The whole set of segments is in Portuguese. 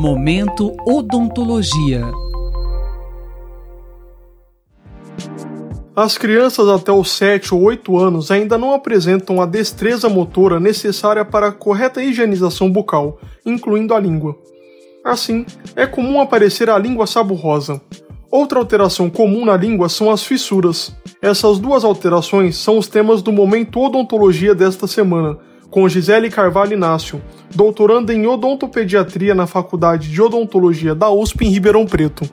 Momento Odontologia. As crianças até os 7 ou 8 anos ainda não apresentam a destreza motora necessária para a correta higienização bucal, incluindo a língua. Assim, é comum aparecer a língua saburrosa. Outra alteração comum na língua são as fissuras. Essas duas alterações são os temas do Momento Odontologia desta semana, com Gisele Carvalho Inácio, doutoranda em odontopediatria na Faculdade de Odontologia da USP em Ribeirão Preto.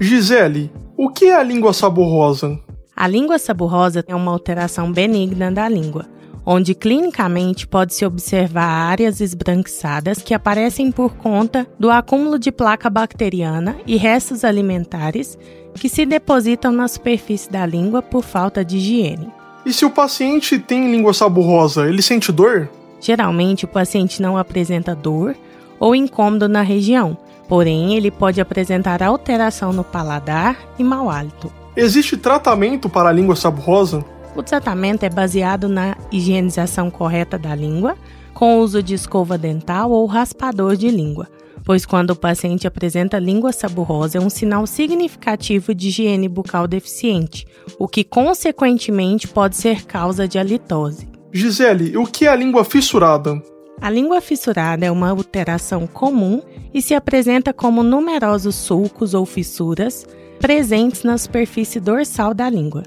Gisele, o que é a língua saborrosa? A língua saborrosa é uma alteração benigna da língua, onde clinicamente pode-se observar áreas esbranquiçadas que aparecem por conta do acúmulo de placa bacteriana e restos alimentares que se depositam na superfície da língua por falta de higiene. E se o paciente tem língua saborrosa, ele sente dor? Geralmente, o paciente não apresenta dor ou incômodo na região, porém, ele pode apresentar alteração no paladar e mau hálito. Existe tratamento para a língua saborrosa? O tratamento é baseado na higienização correta da língua, com o uso de escova dental ou raspador de língua, pois quando o paciente apresenta língua saborrosa é um sinal significativo de higiene bucal deficiente, o que consequentemente pode ser causa de halitose. Gisele, o que é a língua fissurada? A língua fissurada é uma alteração comum e se apresenta como numerosos sulcos ou fissuras presentes na superfície dorsal da língua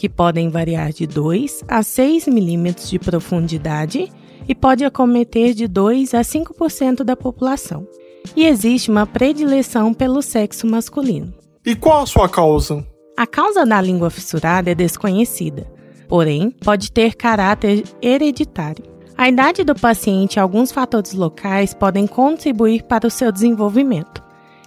que podem variar de 2 a 6 milímetros de profundidade e pode acometer de 2 a 5% da população. E existe uma predileção pelo sexo masculino. E qual a sua causa? A causa da língua fissurada é desconhecida, porém pode ter caráter hereditário. A idade do paciente e alguns fatores locais podem contribuir para o seu desenvolvimento,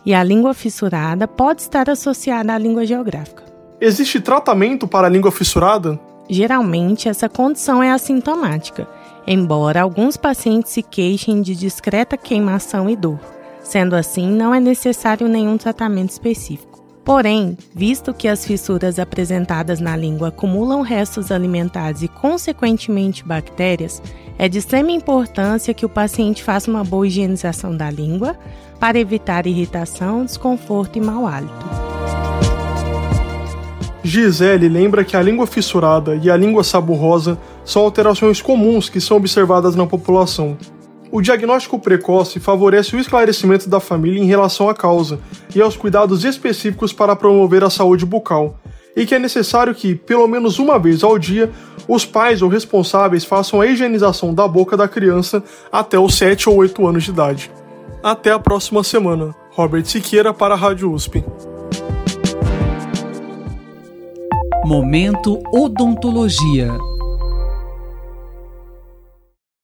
e a língua fissurada pode estar associada à língua geográfica. Existe tratamento para a língua fissurada? Geralmente, essa condição é assintomática, embora alguns pacientes se queixem de discreta queimação e dor. Sendo assim, não é necessário nenhum tratamento específico. Porém, visto que as fissuras apresentadas na língua acumulam restos alimentares e, consequentemente, bactérias, é de extrema importância que o paciente faça uma boa higienização da língua para evitar irritação, desconforto e mau hálito. Gisele lembra que a língua fissurada e a língua saburrosa são alterações comuns que são observadas na população. O diagnóstico precoce favorece o esclarecimento da família em relação à causa e aos cuidados específicos para promover a saúde bucal, e que é necessário que, pelo menos uma vez ao dia, os pais ou responsáveis façam a higienização da boca da criança até os 7 ou 8 anos de idade. Até a próxima semana. Robert Siqueira para a Rádio USP. Momento Odontologia.